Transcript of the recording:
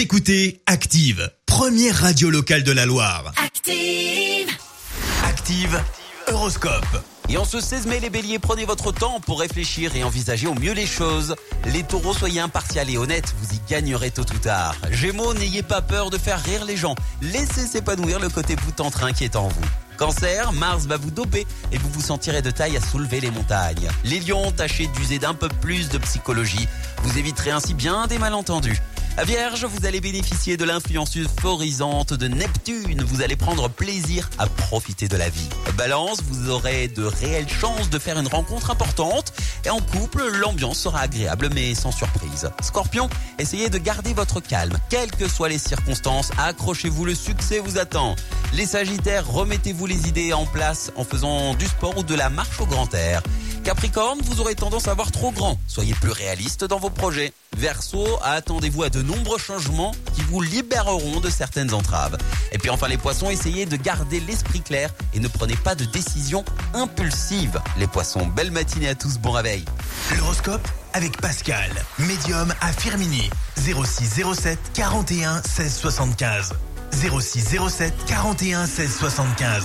Vous écoutez Active, première radio locale de la Loire. Active. Active, Horoscope. Et en ce 16 mai, les béliers, prenez votre temps pour réfléchir et envisager au mieux les choses. Les taureaux, soyez impartial et honnête, vous y gagnerez tôt ou tard. Gémeaux, n'ayez pas peur de faire rire les gens. Laissez s'épanouir le côté bout-en-train qui est en vous. Cancer, Mars va vous doper et vous vous sentirez de taille à soulever les montagnes. Les lions, tâchez d'user d'un peu plus de psychologie. Vous éviterez ainsi bien des malentendus. Vierge, vous allez bénéficier de l'influence euphorisante de Neptune. Vous allez prendre plaisir à profiter de la vie. Balance, vous aurez de réelles chances de faire une rencontre importante. Et en couple, l'ambiance sera agréable mais sans surprise. Scorpion, essayez de garder votre calme. Quelles que soient les circonstances, accrochez-vous, le succès vous attend. Les Sagittaires, remettez-vous les idées en place en faisant du sport ou de la marche au grand air. Capricorne, vous aurez tendance à voir trop grand. Soyez plus réaliste dans vos projets. Verseau, attendez-vous à de nombreux changements qui vous libéreront de certaines entraves. Et puis enfin les poissons, essayez de garder l'esprit clair et ne prenez pas de décisions impulsives. Les poissons, belle matinée à tous, bon réveil. L'horoscope avec Pascal, médium à Firmini. 06 07 41 16 75. 06 07 41 16 75.